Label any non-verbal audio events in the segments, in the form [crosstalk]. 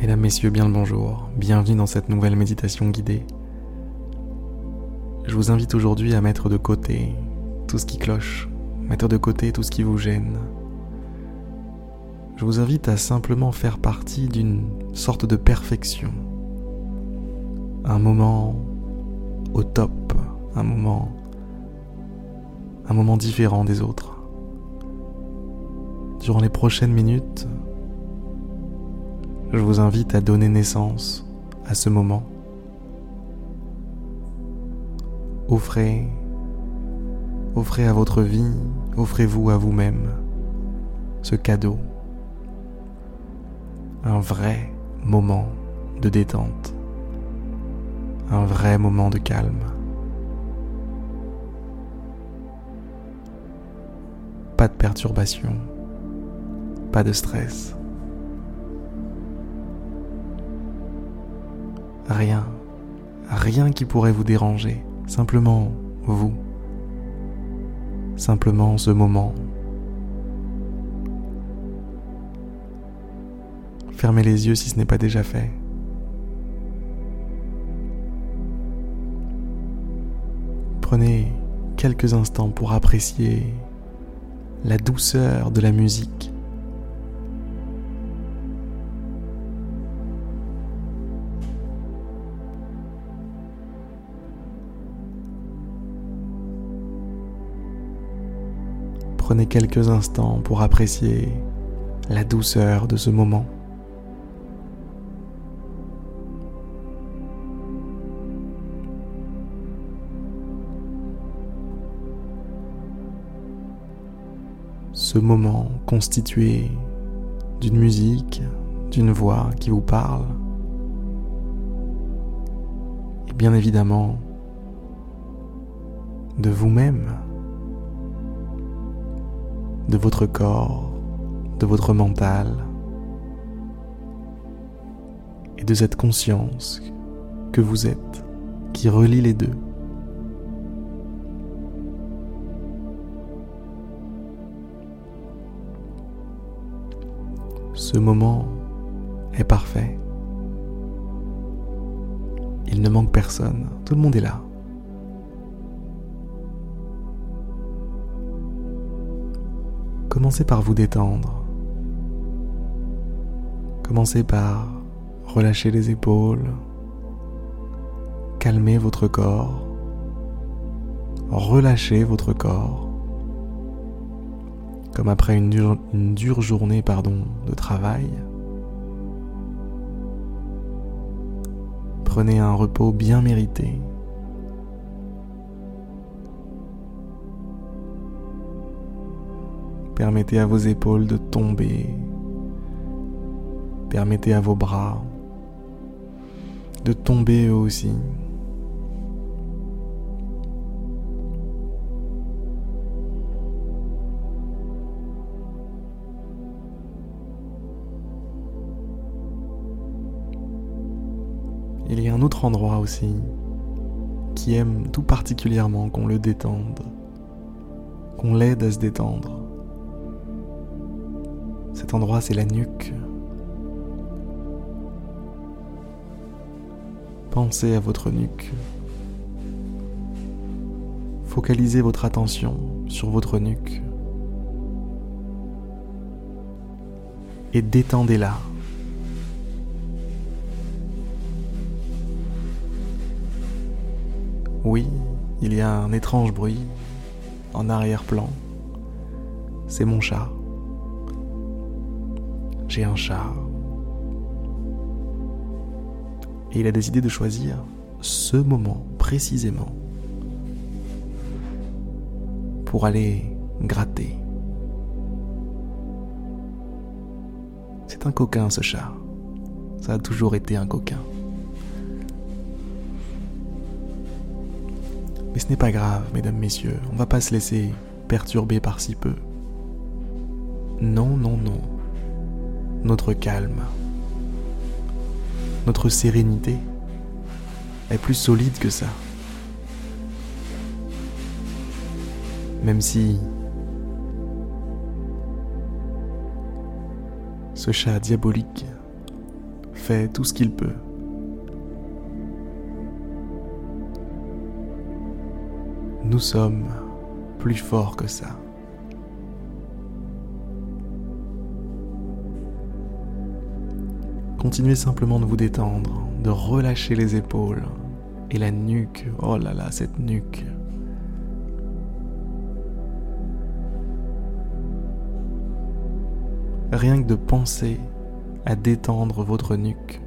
Mesdames, Messieurs, bien le bonjour, bienvenue dans cette nouvelle méditation guidée. Je vous invite aujourd'hui à mettre de côté tout ce qui cloche, mettre de côté tout ce qui vous gêne. Je vous invite à simplement faire partie d'une sorte de perfection. Un moment au top, un moment un moment différent des autres. Durant les prochaines minutes, je vous invite à donner naissance à ce moment. Offrez, offrez à votre vie, offrez-vous à vous-même ce cadeau, un vrai moment de détente, un vrai moment de calme. Pas de perturbation, pas de stress. Rien, rien qui pourrait vous déranger, simplement vous, simplement ce moment. Fermez les yeux si ce n'est pas déjà fait. Prenez quelques instants pour apprécier la douceur de la musique quelques instants pour apprécier la douceur de ce moment. Ce moment constitué d'une musique, d'une voix qui vous parle, et bien évidemment de vous-même de votre corps, de votre mental et de cette conscience que vous êtes qui relie les deux. Ce moment est parfait. Il ne manque personne, tout le monde est là. Commencez par vous détendre. Commencez par relâcher les épaules, calmer votre corps, relâcher votre corps, comme après une dure, journée de travail. Prenez un repos bien mérité. Permettez à vos épaules de tomber. Permettez à vos bras de tomber eux aussi. Il y a un autre endroit aussi qui aime tout particulièrement qu'on le détende, qu'on l'aide à se détendre. Cet endroit, c'est la nuque. Pensez à votre nuque. Focalisez votre attention sur votre nuque. Et détendez-la. Oui, il y a un étrange bruit en arrière-plan. C'est mon chat un chat. Et il a décidé de choisir ce moment précisément pour aller gratter. C'est un coquin ce chat. Ça a toujours été un coquin. Mais ce n'est pas grave, mesdames, messieurs, on va pas se laisser perturber par si peu. Non, non, non notre calme, notre sérénité est plus solide que ça. Même si ce chat diabolique fait tout ce qu'il peut. Nous sommes plus forts que ça. Continuez simplement de vous détendre, de relâcher les épaules et la nuque. Oh là là, cette nuque. Rien que de penser à détendre votre nuque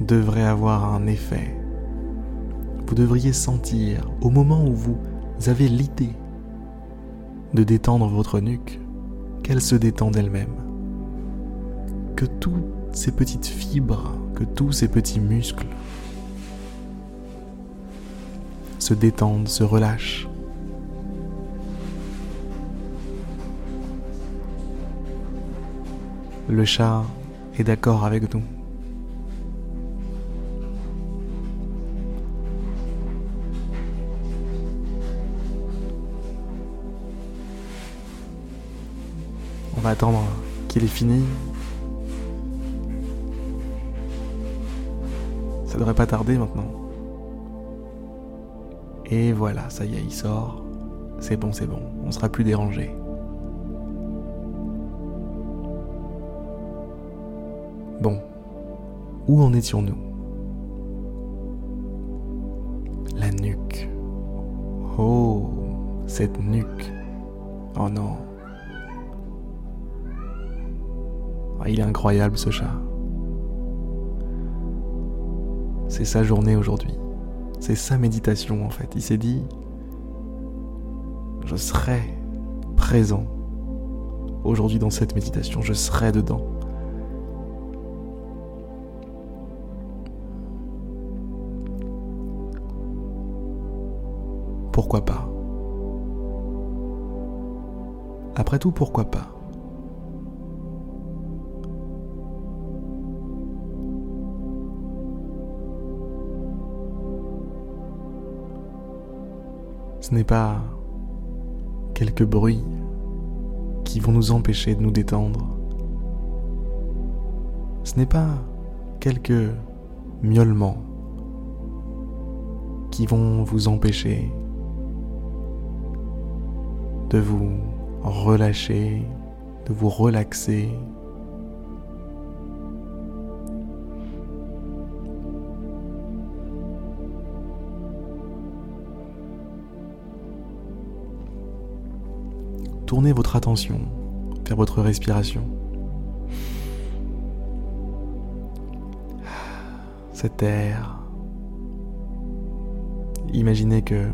devrait avoir un effet. Vous devriez sentir, au moment où vous avez l'idée de détendre votre nuque, qu'elle se détend d'elle-même. Que toutes ces petites fibres, que tous ces petits muscles se détendent, se relâchent. Le chat est d'accord avec nous. On va attendre qu'il ait fini. Ça devrait pas tarder maintenant. Et voilà, ça y est, il sort. C'est bon, c'est bon, on sera plus dérangé. Bon, où en étions-nous? La nuque. Oh, cette nuque. Oh non. Ah, il est incroyable ce chat. C'est sa journée aujourd'hui. C'est sa méditation en fait. Il s'est dit, je serai présent aujourd'hui dans cette méditation, je serai dedans. pourquoi pas? Après tout, pourquoi pas? Ce n'est pas quelques bruits qui vont nous empêcher de nous détendre. Ce n'est pas quelques miaulements qui vont vous empêcher de vous relâcher, de vous relaxer. Tournez votre attention vers votre respiration. Cet air. Imaginez que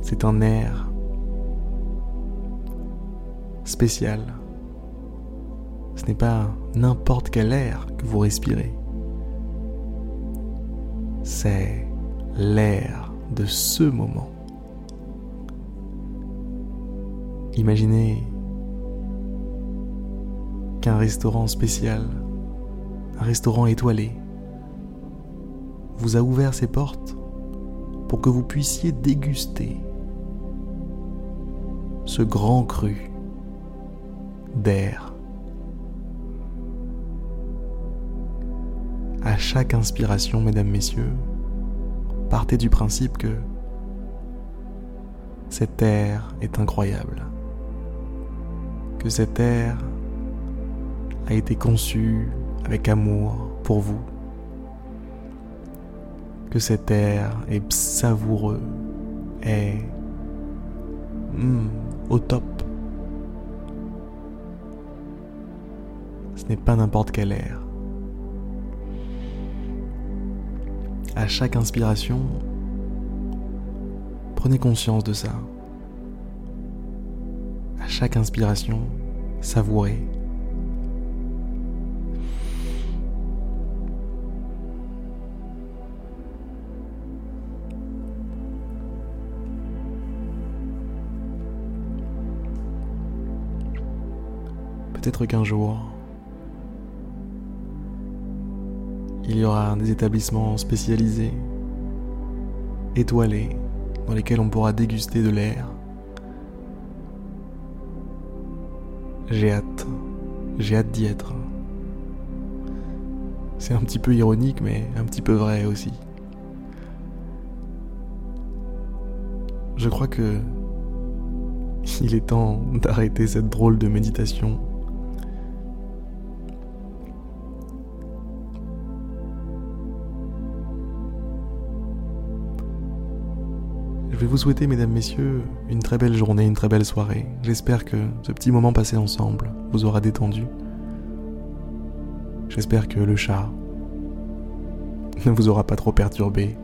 c'est un air spécial. Ce n'est pas n'importe quel air que vous respirez. C'est l'air de ce moment. Imaginez qu'un restaurant spécial, un restaurant étoilé, vous a ouvert ses portes pour que vous puissiez déguster ce grand cru d'air. À chaque inspiration, mesdames, messieurs, partez du principe que cet air est incroyable, que cet air a été conçu avec amour pour vous, que cet air est savoureux, est hmm, au top. Ce n'est pas n'importe quel air. À chaque inspiration, prenez conscience de ça. Chaque inspiration, savourez. Peut-être qu'un jour, il y aura des établissements spécialisés, étoilés, dans lesquels on pourra déguster de l'air. J'ai hâte. J'ai hâte d'y être. C'est un petit peu ironique, mais un petit peu vrai aussi. Je crois que il est temps d'arrêter cette drôle de méditation Je vais vous souhaiter, mesdames, messieurs, une très belle journée, une très belle soirée. J'espère que ce petit moment passé ensemble vous aura détendu. J'espère que le chat ne vous aura pas trop perturbé.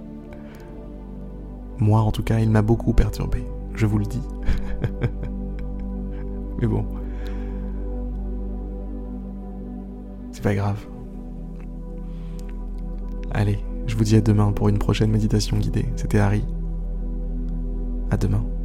Moi, en tout cas, il m'a beaucoup perturbé, je vous le dis. [laughs] Mais bon. C'est pas grave. Allez, je vous dis à demain pour une prochaine méditation guidée. C'était Harry. À demain.